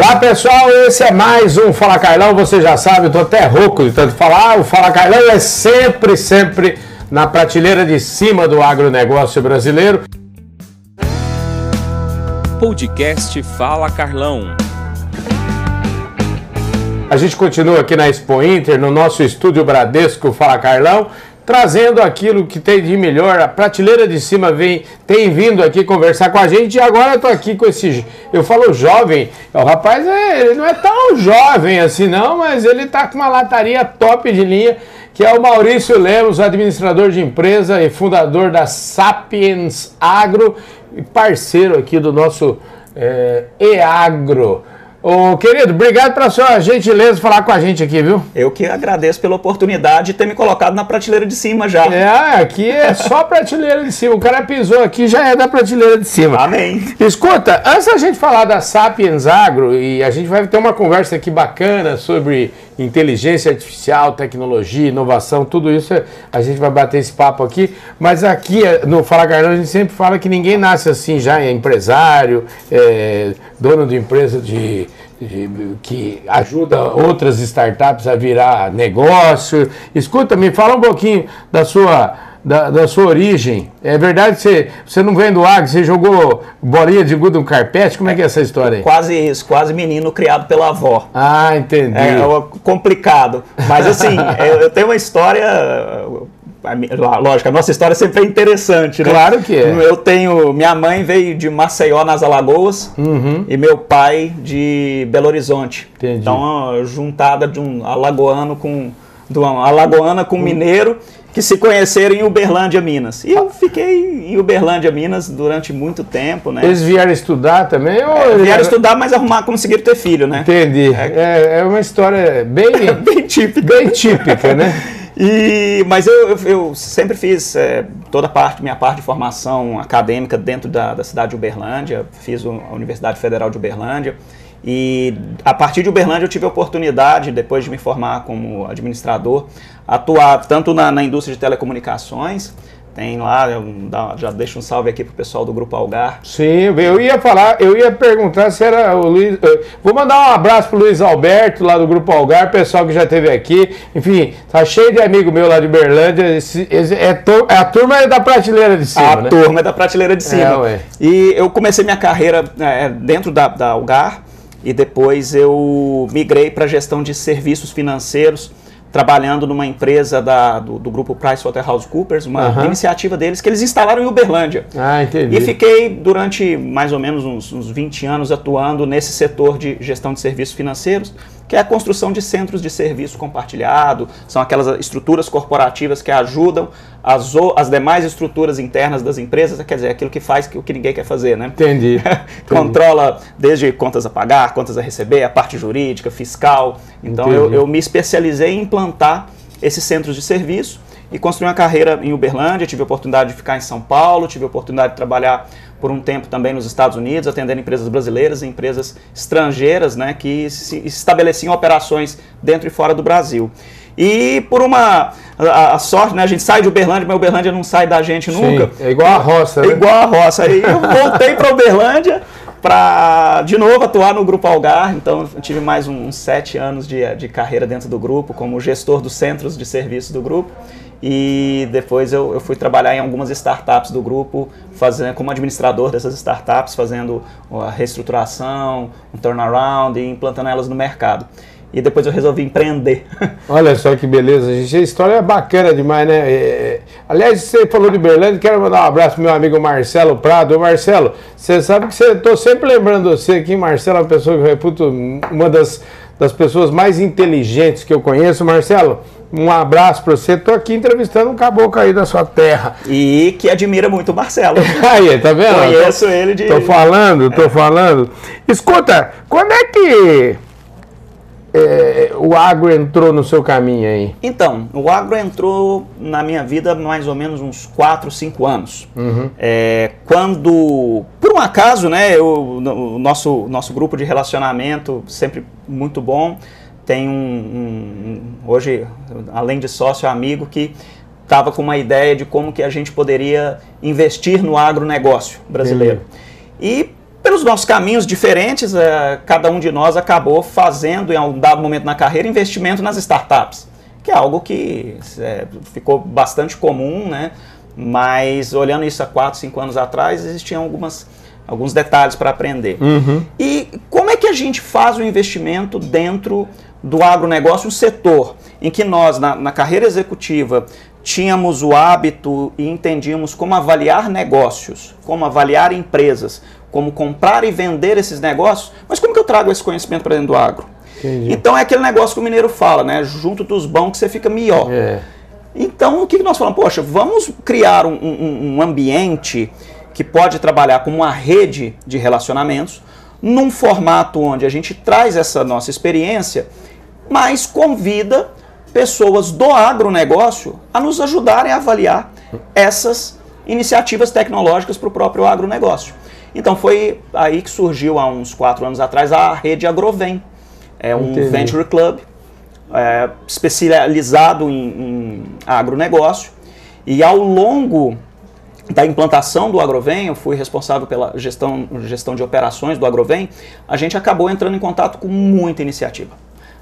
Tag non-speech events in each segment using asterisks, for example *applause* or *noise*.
Olá pessoal, esse é mais um Fala Carlão. Você já sabe, eu tô até rouco de tanto falar. O Fala Carlão é sempre, sempre na prateleira de cima do agronegócio brasileiro. Podcast Fala Carlão. A gente continua aqui na Expo Inter, no nosso estúdio Bradesco Fala Carlão, trazendo aquilo que tem de melhor. A prateleira de cima vem, tem vindo aqui conversar com a gente e agora eu tô aqui com esse. Eu falo jovem, o rapaz é, ele não é tão jovem assim, não, mas ele tá com uma lataria top de linha, que é o Maurício Lemos, administrador de empresa e fundador da Sapiens Agro e parceiro aqui do nosso é, EAgro. Ô, querido, obrigado pela sua gentileza falar com a gente aqui, viu? Eu que agradeço pela oportunidade de ter me colocado na prateleira de cima já. É, aqui é só prateleira de cima. O cara pisou aqui já é da prateleira de cima. Amém. Escuta, antes da gente falar da Sapiens Agro, e a gente vai ter uma conversa aqui bacana sobre inteligência artificial, tecnologia, inovação, tudo isso a gente vai bater esse papo aqui. Mas aqui no Fala Carlão a gente sempre fala que ninguém nasce assim já, é empresário, é, dono de empresa de, de, que ajuda outras startups a virar negócio. Escuta, me fala um pouquinho da sua da, da, sua origem. É verdade que você, você não vem do agro, você jogou bolinha de gude no carpete? Como é que é essa história aí? Quase isso, quase menino criado pela avó. Ah, entendi. É, é complicado. Mas assim, *laughs* eu, eu tenho uma história Lógico, a nossa história sempre é interessante, né? Claro que é. Eu tenho. Minha mãe veio de Maceió, nas Alagoas, uhum. e meu pai de Belo Horizonte. Entendi. Então, juntada de um alagoano com. De uma alagoana com mineiro que se conheceram em Uberlândia, Minas. E eu fiquei em Uberlândia, Minas durante muito tempo, né? Eles vieram estudar também? Ou é, vieram estudar, mas arrumar, conseguiram ter filho, né? Entendi. É, é uma história bem, *laughs* bem típica. Bem típica, né? *laughs* E, mas eu, eu, eu sempre fiz é, toda a parte, minha parte de formação acadêmica dentro da, da cidade de Uberlândia, fiz a Universidade Federal de Uberlândia. E a partir de Uberlândia eu tive a oportunidade, depois de me formar como administrador, atuar tanto na, na indústria de telecomunicações, tem lá, já deixo um salve aqui pro pessoal do Grupo Algar. Sim, eu ia falar, eu ia perguntar se era o Luiz. Eh, vou mandar um abraço pro Luiz Alberto, lá do Grupo Algar, pessoal que já esteve aqui. Enfim, tá cheio de amigo meu lá de Berlândia. É, to, a turma é da prateleira de cima. A né? turma é da prateleira de cima. É, e eu comecei minha carreira é, dentro da, da Algar e depois eu migrei para gestão de serviços financeiros trabalhando numa empresa da, do, do grupo PricewaterhouseCoopers, uma uhum. iniciativa deles que eles instalaram em Uberlândia. Ah, entendi. E fiquei durante mais ou menos uns, uns 20 anos atuando nesse setor de gestão de serviços financeiros que é a construção de centros de serviço compartilhado, são aquelas estruturas corporativas que ajudam as, as demais estruturas internas das empresas, quer dizer, aquilo que faz o que ninguém quer fazer, né? *laughs* Entendi. Controla desde contas a pagar, contas a receber, a parte jurídica, fiscal. Então eu, eu me especializei em implantar esses centros de serviço e construí uma carreira em Uberlândia, tive a oportunidade de ficar em São Paulo, tive a oportunidade de trabalhar por um tempo também nos Estados Unidos, atendendo empresas brasileiras e empresas estrangeiras né, que se estabeleciam operações dentro e fora do Brasil. E por uma a, a, sorte, né? A gente sai de Uberlândia, mas Uberlândia não sai da gente nunca. Sim, é igual a roça, né? É igual a roça. Aí eu voltei para Uberlândia para de novo atuar no Grupo Algar. Então tive mais uns sete anos de, de carreira dentro do grupo, como gestor dos centros de serviço do grupo. E depois eu, eu fui trabalhar em algumas startups do grupo, fazendo como administrador dessas startups, fazendo a reestruturação, um turnaround e implantando elas no mercado. E depois eu resolvi empreender. *laughs* Olha só que beleza, gente. A história é bacana demais, né? É, é... Aliás, você falou de Berlândia, quero mandar um abraço pro meu amigo Marcelo Prado. Ô Marcelo, você sabe que você, tô sempre lembrando você aqui, Marcelo é uma pessoa que eu reputo uma das, das pessoas mais inteligentes que eu conheço. Marcelo, um abraço para você. Estou aqui entrevistando um caboclo aí da sua terra. E que admira muito o Marcelo. *laughs* aí, tá vendo? Conheço tô, ele de. Tô falando, tô é. falando. Escuta, quando é que é, o agro entrou no seu caminho aí? Então, o agro entrou na minha vida mais ou menos uns 4, 5 anos. Uhum. É, quando, por um acaso, né, eu, o nosso, nosso grupo de relacionamento, sempre muito bom, tem um, um, hoje, além de sócio, amigo que estava com uma ideia de como que a gente poderia investir no agronegócio brasileiro. E os nossos caminhos diferentes, é, cada um de nós acabou fazendo, em um dado momento na carreira, investimento nas startups, que é algo que é, ficou bastante comum, né? mas olhando isso há 4, 5 anos atrás, existiam algumas, alguns detalhes para aprender. Uhum. E como é que a gente faz o investimento dentro do agronegócio, um setor em que nós, na, na carreira executiva, tínhamos o hábito e entendíamos como avaliar negócios, como avaliar empresas, como comprar e vender esses negócios, mas como que eu trago esse conhecimento para dentro do agro? Entendi. Então é aquele negócio que o mineiro fala, né? Junto dos bons que você fica melhor. É. Então o que nós falamos? Poxa, vamos criar um, um, um ambiente que pode trabalhar como uma rede de relacionamentos, num formato onde a gente traz essa nossa experiência, mas convida pessoas do agronegócio a nos ajudarem a avaliar essas iniciativas tecnológicas para o próprio agronegócio. Então foi aí que surgiu há uns quatro anos atrás a rede Agrovem. É um Entendi. venture club é, especializado em, em agronegócio. E ao longo da implantação do Agrovem, eu fui responsável pela gestão, gestão de operações do Agrovem, a gente acabou entrando em contato com muita iniciativa.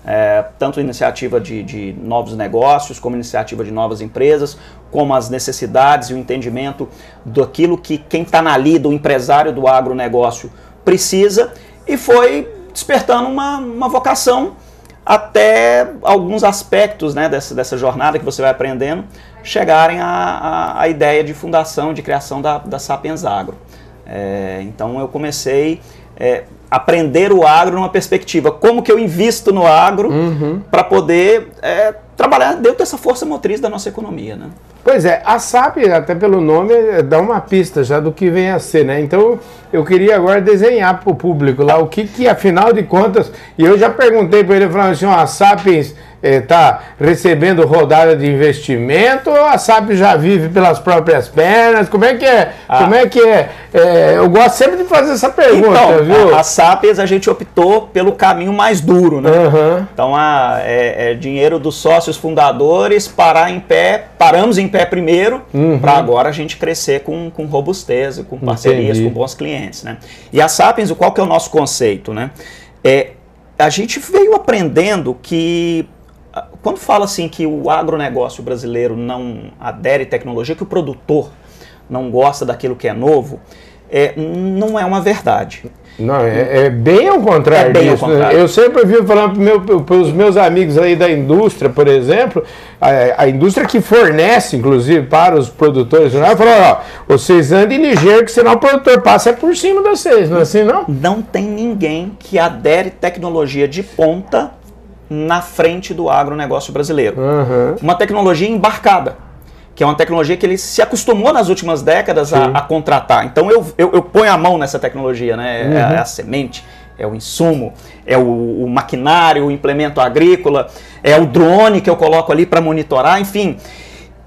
É, tanto iniciativa de, de, novos negócios, como iniciativa de novas empresas, como as necessidades e o entendimento daquilo que quem está na lida, o empresário do agronegócio, precisa, e foi despertando uma, uma vocação até alguns aspectos né, dessa, dessa jornada que você vai aprendendo chegarem à, ideia de fundação, de criação da, da Sapiens Agro. É, então eu comecei é, aprender o agro numa perspectiva, como que eu invisto no agro uhum. para poder é, trabalhar dentro dessa força motriz da nossa economia, né? Pois é, a SAP, até pelo nome, dá uma pista já do que vem a ser, né? Então, eu queria agora desenhar para o público lá o que, que, afinal de contas, e eu já perguntei para ele, falando assim, ó, a Sapiens está recebendo rodada de investimento ou a SAP já vive pelas próprias pernas? Como é que é? Ah. Como é que é? é? Eu gosto sempre de fazer essa pergunta, então, viu? A, a SAPES a gente optou pelo caminho mais duro, né? Uhum. Então a, é, é, dinheiro dos sócios fundadores, parar em pé, paramos em pé primeiro, uhum. para agora a gente crescer com, com robustez, com parcerias, Entendi. com bons clientes, né? E a Sapiens, qual que é o nosso conceito, né? É, a gente veio aprendendo que quando fala assim que o agronegócio brasileiro não adere tecnologia, que o produtor não gosta daquilo que é novo, é, não é uma verdade. Não, é, é bem ao contrário é bem disso. Ao né? contrário. Eu sempre vivo falando para os meus amigos aí da indústria, por exemplo, a, a, indústria que fornece, inclusive, para os produtores, né? falou, ó, vocês andem ligeiro, que senão o produtor passa por cima de vocês, não é assim, não? Não tem ninguém que adere tecnologia de ponta na frente do agronegócio brasileiro. Uhum. Uma tecnologia embarcada, que é uma tecnologia que ele se acostumou nas últimas décadas a, a, contratar. Então eu, eu, eu, ponho a mão nessa tecnologia, né? Uhum. É, a, é, a, semente, é o insumo, é o, o, maquinário, o implemento agrícola, é o drone que eu coloco ali para monitorar, enfim.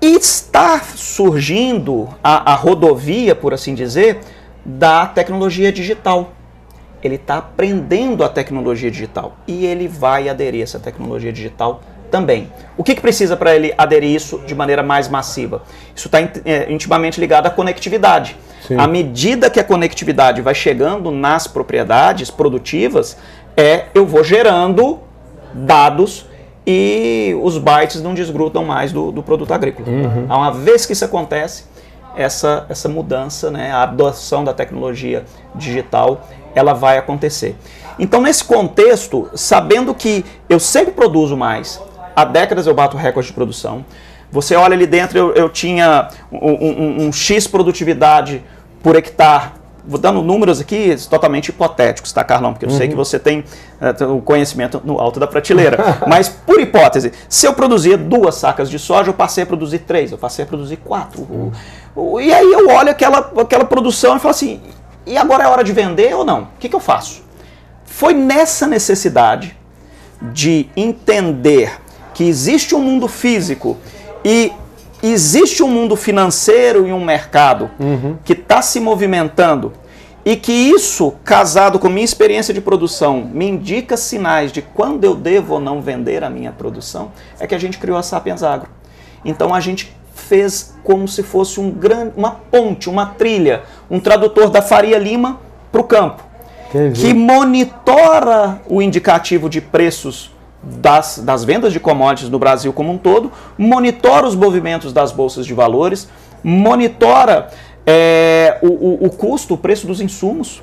E está surgindo a, a rodovia, por assim dizer, da tecnologia digital ele está aprendendo a tecnologia digital e ele vai aderir a essa tecnologia digital também. O que, que precisa para ele aderir isso de maneira mais massiva? Isso está é, intimamente ligado à conectividade. Sim. À medida que a conectividade vai chegando nas propriedades produtivas, é eu vou gerando dados e os bytes não desgrudam mais do, do produto agrícola. Uhum. Uma vez que isso acontece, essa, essa mudança, né, a adoção da tecnologia digital, ela vai acontecer. Então, nesse contexto, sabendo que eu sempre produzo mais, há décadas eu bato recorde de produção, você olha ali dentro, eu, eu tinha um, um, um X produtividade por hectare vou dando números aqui totalmente hipotéticos, tá, Carlão? Porque eu uhum. sei que você tem uh, o conhecimento no alto da prateleira. *laughs* Mas, por hipótese, se eu produzia duas sacas de soja, eu passei a produzir três, eu passei a produzir quatro. Uhum. E aí eu olho aquela, aquela produção e falo assim, e agora é hora de vender ou não? O que, que eu faço? Foi nessa necessidade de entender que existe um mundo físico e existe um mundo financeiro e um mercado uhum. que está se movimentando e que isso, casado com minha experiência de produção, me indica sinais de quando eu devo ou não vender a minha produção, é que a gente criou a Sapiens Agro. Então a gente fez como se fosse um grande, uma ponte, uma trilha, um tradutor da Faria Lima para o campo. Entendi. que monitora o indicativo de preços das, das vendas de commodities no Brasil como um todo, monitora os movimentos das bolsas de valores, monitora é, o, o, o custo, o preço dos insumos,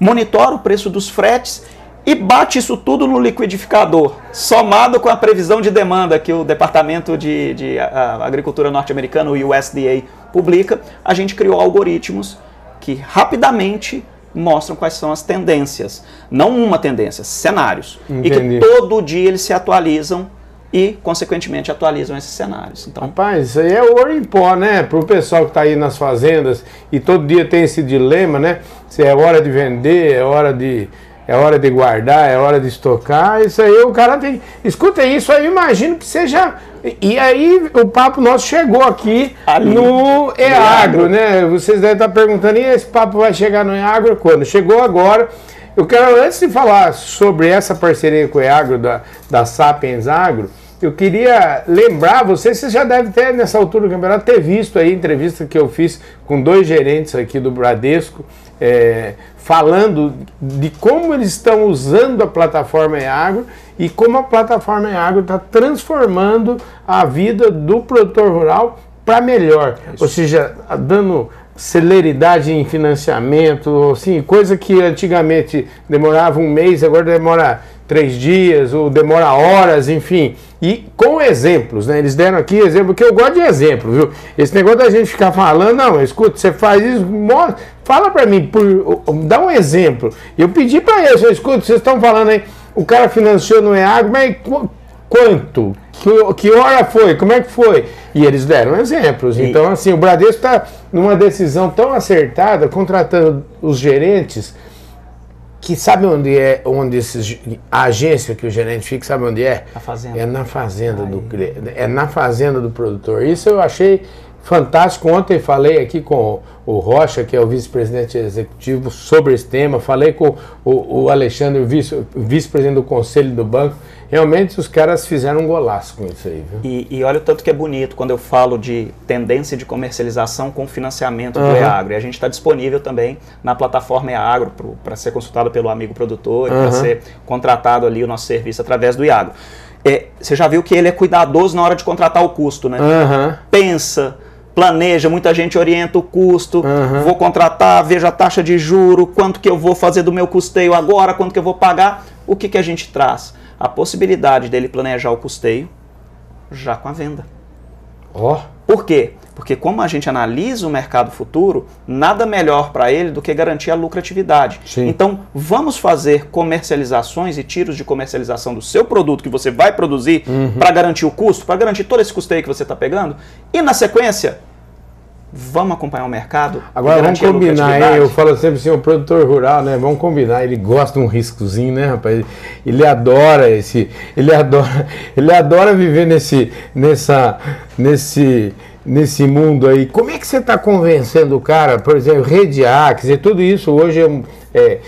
monitora o preço dos fretes e bate isso tudo no liquidificador, somado com a previsão de demanda que o Departamento de, de Agricultura norte-americano, o USDA, publica, a gente criou algoritmos que rapidamente mostram quais são as tendências. Não uma tendência, cenários. Entendi. E que todo dia eles se atualizam e, consequentemente, atualizam esses cenários. Então, Rapaz, isso aí é ouro em pó, né? Para o pessoal que está aí nas fazendas e todo dia tem esse dilema, né? Se é hora de vender, é hora de é hora de guardar, é hora de estocar. Isso aí o cara tem. Escuta isso aí, imagino que seja. E aí o papo nosso chegou aqui Ali, no EAGro, né? Vocês devem estar perguntando, e esse papo vai chegar no EAGro quando? Chegou agora. Eu quero, antes de falar sobre essa parceria com o EAGro, da, da Sapiens Agro, eu queria lembrar você, você já deve ter, nessa altura do campeonato, ter visto aí a entrevista que eu fiz com dois gerentes aqui do Bradesco, é, falando de como eles estão usando a plataforma Eagro e como a plataforma Eagro está transformando a vida do produtor rural para melhor. Isso. Ou seja, dando celeridade em financiamento, assim, coisa que antigamente demorava um mês, agora demora três dias, ou demora horas, enfim. E com exemplos, né? Eles deram aqui exemplo, que eu gosto de exemplo, viu? Esse negócio da gente ficar falando, não, escuta, você faz isso, mostra, fala para mim, por, dá um exemplo. Eu pedi para eles, eu escuto, vocês estão falando aí, o cara financiou no EAG, mas quanto? Que, que hora foi? Como é que foi? E eles deram exemplos. E... Então, assim, o Bradesco está numa decisão tão acertada, contratando os gerentes que sabe onde é, onde esses, a agência que o gerente fica, sabe onde é? Na fazenda. É na fazenda Ai. do é na fazenda do produtor. Isso eu achei fantástico. Ontem falei aqui com o Rocha, que é o vice-presidente executivo, sobre esse tema. Falei com o, o Alexandre, vice-presidente do conselho do banco. Realmente os caras fizeram um golaço com isso aí. Viu? E, e olha o tanto que é bonito quando eu falo de tendência de comercialização com financiamento uhum. do EAGro. E a gente está disponível também na plataforma EAGro para ser consultado pelo amigo produtor, uhum. para ser contratado ali o nosso serviço através do EAGro. É, você já viu que ele é cuidadoso na hora de contratar o custo, né? Uhum. Pensa, planeja, muita gente orienta o custo, uhum. vou contratar, veja a taxa de juro, quanto que eu vou fazer do meu custeio agora, quanto que eu vou pagar. O que, que a gente traz? a possibilidade dele planejar o custeio já com a venda. Oh. Por quê? Porque como a gente analisa o mercado futuro, nada melhor para ele do que garantir a lucratividade. Sim. Então, vamos fazer comercializações e tiros de comercialização do seu produto que você vai produzir uhum. para garantir o custo, para garantir todo esse custeio que você está pegando. E na sequência, Vamos acompanhar o mercado? Agora vamos combinar, hein? Eu falo sempre assim, o produtor rural, né? Vamos combinar. Ele gosta de um riscozinho, né, rapaz? Ele adora esse. Ele adora, ele adora viver nesse, nessa, nesse, nesse mundo aí. Como é que você está convencendo o cara, por exemplo, rede A, quer dizer, tudo isso hoje é, é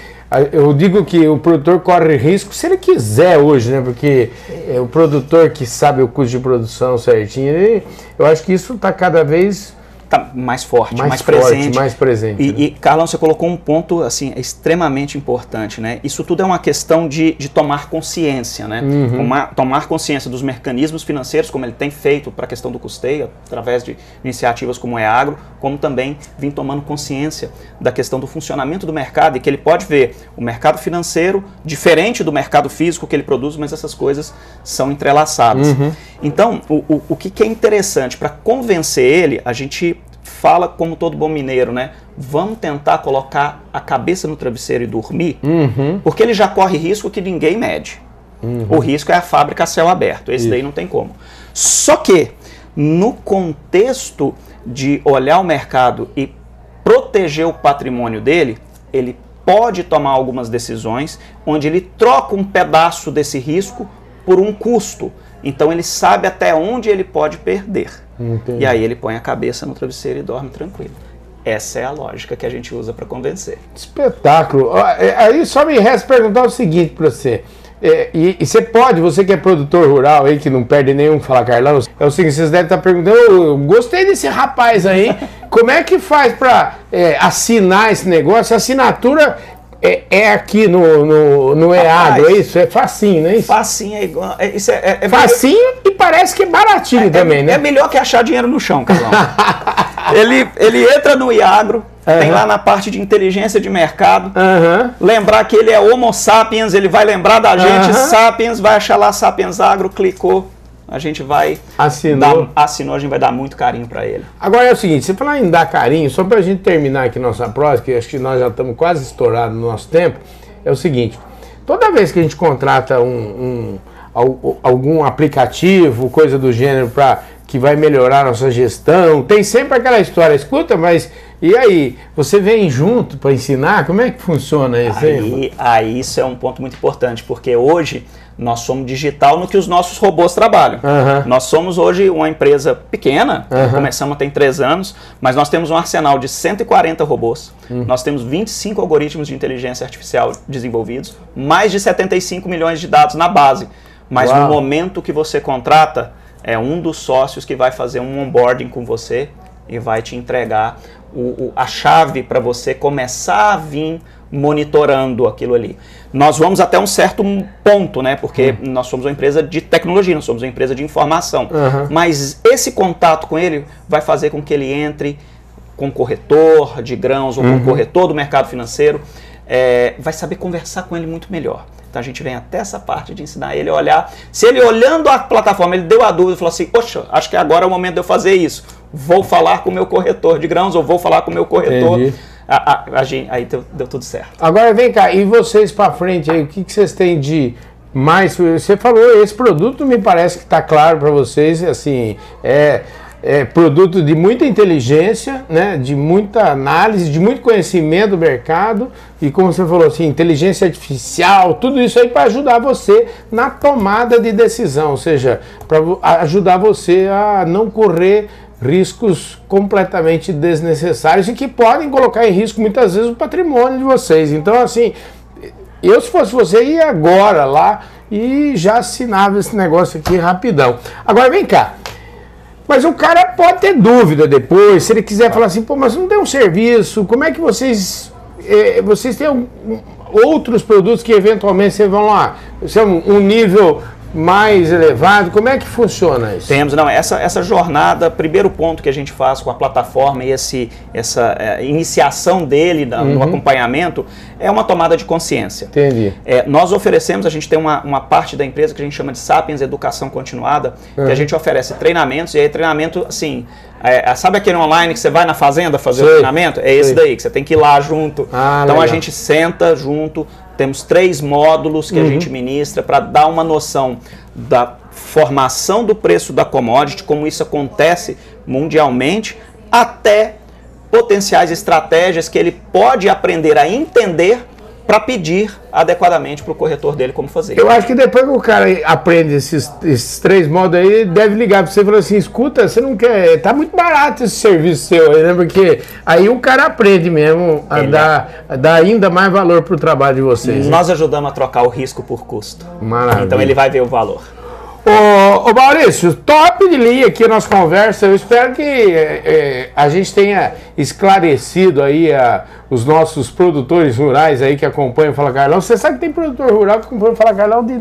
eu digo que o produtor corre risco se ele quiser hoje, né? Porque é o produtor que sabe o custo de produção certinho, ele, eu acho que isso está cada vez tá mais forte, mais, mais forte, presente. Mais presente. E, né? e, Carlão, você colocou um ponto assim extremamente importante, né? Isso tudo é uma questão de, de tomar consciência, né? Uhum. Tomar, tomar consciência dos mecanismos financeiros, como ele tem feito para a questão do custeio, através de iniciativas como o EAGRO, como também vir tomando consciência da questão do funcionamento do mercado e que ele pode ver o mercado financeiro diferente do mercado físico que ele produz, mas essas coisas são entrelaçadas. Uhum. Então, o, o, o que, que é interessante para convencer ele, a gente fala como todo bom mineiro, né? Vamos tentar colocar a cabeça no travesseiro e dormir, uhum. porque ele já corre risco que ninguém mede. Uhum. O risco é a fábrica a céu aberto, esse Isso. daí não tem como. Só que, no contexto de olhar o mercado e proteger o patrimônio dele, ele pode tomar algumas decisões onde ele troca um pedaço desse risco por um custo. Então ele sabe até onde ele pode perder. Entendi. E aí ele põe a cabeça no travesseiro e dorme tranquilo. Essa é a lógica que a gente usa para convencer. Espetáculo. É, aí só me resta perguntar o seguinte para você. É, e, e, você pode, você que é produtor rural aí, que não perde nenhum, falar Carlão, é o seguinte, vocês devem estar perguntando, eu gostei desse rapaz aí, como é que faz para é, assinar esse negócio? A assinatura é, é aqui no, no, no EADO, é isso? É facinho, não é isso? Facinho é igual. É, isso é, é facinho e parece que é baratinho é, também, né? É melhor que achar dinheiro no chão, Carlão. *laughs* ele, ele entra no Iagro, uhum. tem lá na parte de inteligência de mercado. Uhum. Lembrar que ele é Homo sapiens, ele vai lembrar da gente, uhum. Sapiens, vai achar lá Sapiens Agro, clicou a gente vai assinou, dar, assinou a gente vai dar muito carinho para ele. Agora é o seguinte, você falar em dar carinho, só para a gente terminar aqui nossa prosa, que acho que nós já estamos quase estourados no nosso tempo, é o seguinte, toda vez que a gente contrata um, um algum aplicativo, coisa do gênero para que vai melhorar a nossa gestão, tem sempre aquela história, escuta, mas e aí, você vem junto para ensinar? Como é que funciona isso aí? Aí isso é um ponto muito importante, porque hoje nós somos digital no que os nossos robôs trabalham. Uhum. Nós somos hoje uma empresa pequena, uhum. começamos tem três anos, mas nós temos um arsenal de 140 robôs. Uhum. Nós temos 25 algoritmos de inteligência artificial desenvolvidos, mais de 75 milhões de dados na base. Mas Uau. no momento que você contrata, é um dos sócios que vai fazer um onboarding com você e vai te entregar o, o, a chave para você começar a vir monitorando aquilo ali. Nós vamos até um certo ponto, né? Porque uhum. nós somos uma empresa de tecnologia, nós somos uma empresa de informação. Uhum. Mas esse contato com ele vai fazer com que ele entre com corretor de grãos ou com uhum. corretor do mercado financeiro, é, vai saber conversar com ele muito melhor. Então a gente vem até essa parte de ensinar ele a olhar. Se ele olhando a plataforma, ele deu a dúvida e falou assim: Poxa, acho que agora é o momento de eu fazer isso. Vou falar com o meu corretor de grãos ou vou falar com o meu corretor. Entendi a, a, a aí deu, deu, tudo certo. Agora vem cá, e vocês para frente aí, o que, que vocês têm de mais? Você falou, esse produto me parece que está claro para vocês, assim, é, é produto de muita inteligência, né, de muita análise, de muito conhecimento do mercado e como você falou assim, inteligência artificial, tudo isso aí para ajudar você na tomada de decisão, ou seja, para ajudar você a não correr riscos completamente desnecessários e que podem colocar em risco muitas vezes o patrimônio de vocês. Então, assim, eu se fosse você ia agora lá e já assinava esse negócio aqui rapidão. Agora vem cá. Mas o cara pode ter dúvida depois, se ele quiser falar assim, pô, mas não tem um serviço, como é que vocês. Eh, vocês têm um, outros produtos que eventualmente vocês vão lá, você é um, um nível mais elevado? Como é que funciona isso? Temos, não, essa, essa jornada, primeiro ponto que a gente faz com a plataforma e esse, essa é, iniciação dele uhum. no acompanhamento é uma tomada de consciência. Entendi. É, nós oferecemos, a gente tem uma, uma parte da empresa que a gente chama de Sapiens Educação Continuada, uhum. que a gente oferece treinamentos, e aí treinamento, assim, é, sabe aquele online que você vai na fazenda fazer Sei. o treinamento? É esse Sei. daí, que você tem que ir lá junto. Ah, então legal. a gente senta junto, temos três módulos que uhum. a gente ministra para dar uma noção da formação do preço da commodity, como isso acontece mundialmente, até potenciais estratégias que ele pode aprender a entender para pedir adequadamente para o corretor dele como fazer. Eu acho que depois que o cara aprende esses, esses três modos aí, deve ligar para você e falar assim, escuta, você não quer, tá muito barato esse serviço seu aí, né? Porque aí o cara aprende mesmo a, dar, a dar, ainda mais valor para o trabalho de vocês. Nós né? ajudamos a trocar o risco por custo. Maravilha. Então ele vai ver o valor. Ô, ô Maurício, top de linha aqui a nossa conversa. Eu espero que é, é, a gente tenha esclarecido aí a, os nossos produtores rurais aí que acompanham o Fala Carlão. Você sabe que tem produtor rural que acompanha o Fala Carlão de,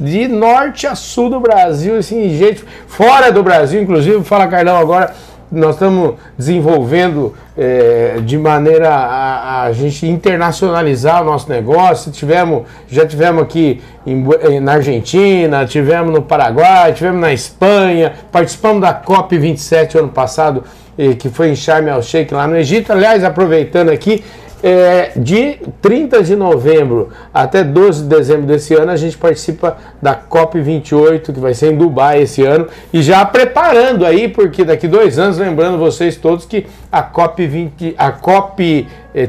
de norte a sul do Brasil, assim, gente fora do Brasil, inclusive o Fala Carlão agora nós estamos desenvolvendo é, de maneira a, a, gente internacionalizar o nosso negócio. Tivemos, já tivemos aqui em, na Argentina, tivemos no Paraguai, tivemos na Espanha, participamos da COP27 ano passado, eh, que foi em Sharm el Sheikh lá no Egito. Aliás, aproveitando aqui, é, de 30 de novembro até 12 de dezembro desse ano, a gente participa da COP28, que vai ser em Dubai esse ano, e já preparando aí, porque daqui dois anos, lembrando vocês todos que a COP20, a COP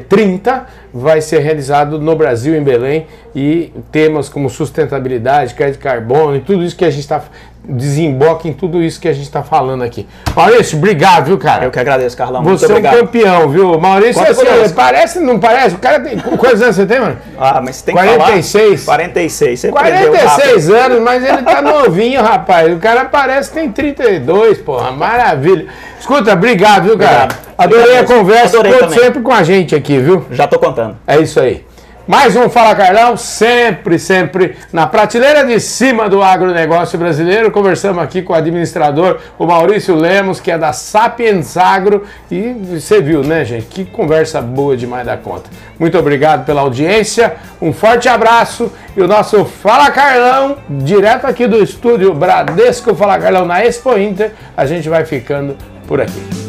30 vai ser realizado no Brasil, em Belém, e temas como sustentabilidade, crédito de carbono e tudo isso que a gente está desemboca em tudo isso que a gente está falando aqui. Maurício, obrigado, viu, cara? Eu que agradeço, Carlão. Você é um campeão, viu? Maurício, assim, parece, não parece? O cara tem. Quantos anos você tem, mano? Ah, mas tem 46. que falar. 46. Você 46 anos, mas ele tá novinho, rapaz. O cara parece que tem 32, porra. Maravilha. Escuta, obrigado, viu, cara? Obrigado. Adorei obrigado. a conversa. Adorei sempre com a gente aqui, viu? Já tô contando. É isso aí. Mais um Fala Carlão, sempre, sempre na prateleira de cima do agronegócio brasileiro. Conversamos aqui com o administrador, o Maurício Lemos, que é da Sapiens Agro. E você viu, né, gente? Que conversa boa demais da conta. Muito obrigado pela audiência, um forte abraço e o nosso Fala Carlão, direto aqui do estúdio Bradesco Fala Carlão na Expo Inter. A gente vai ficando por aqui.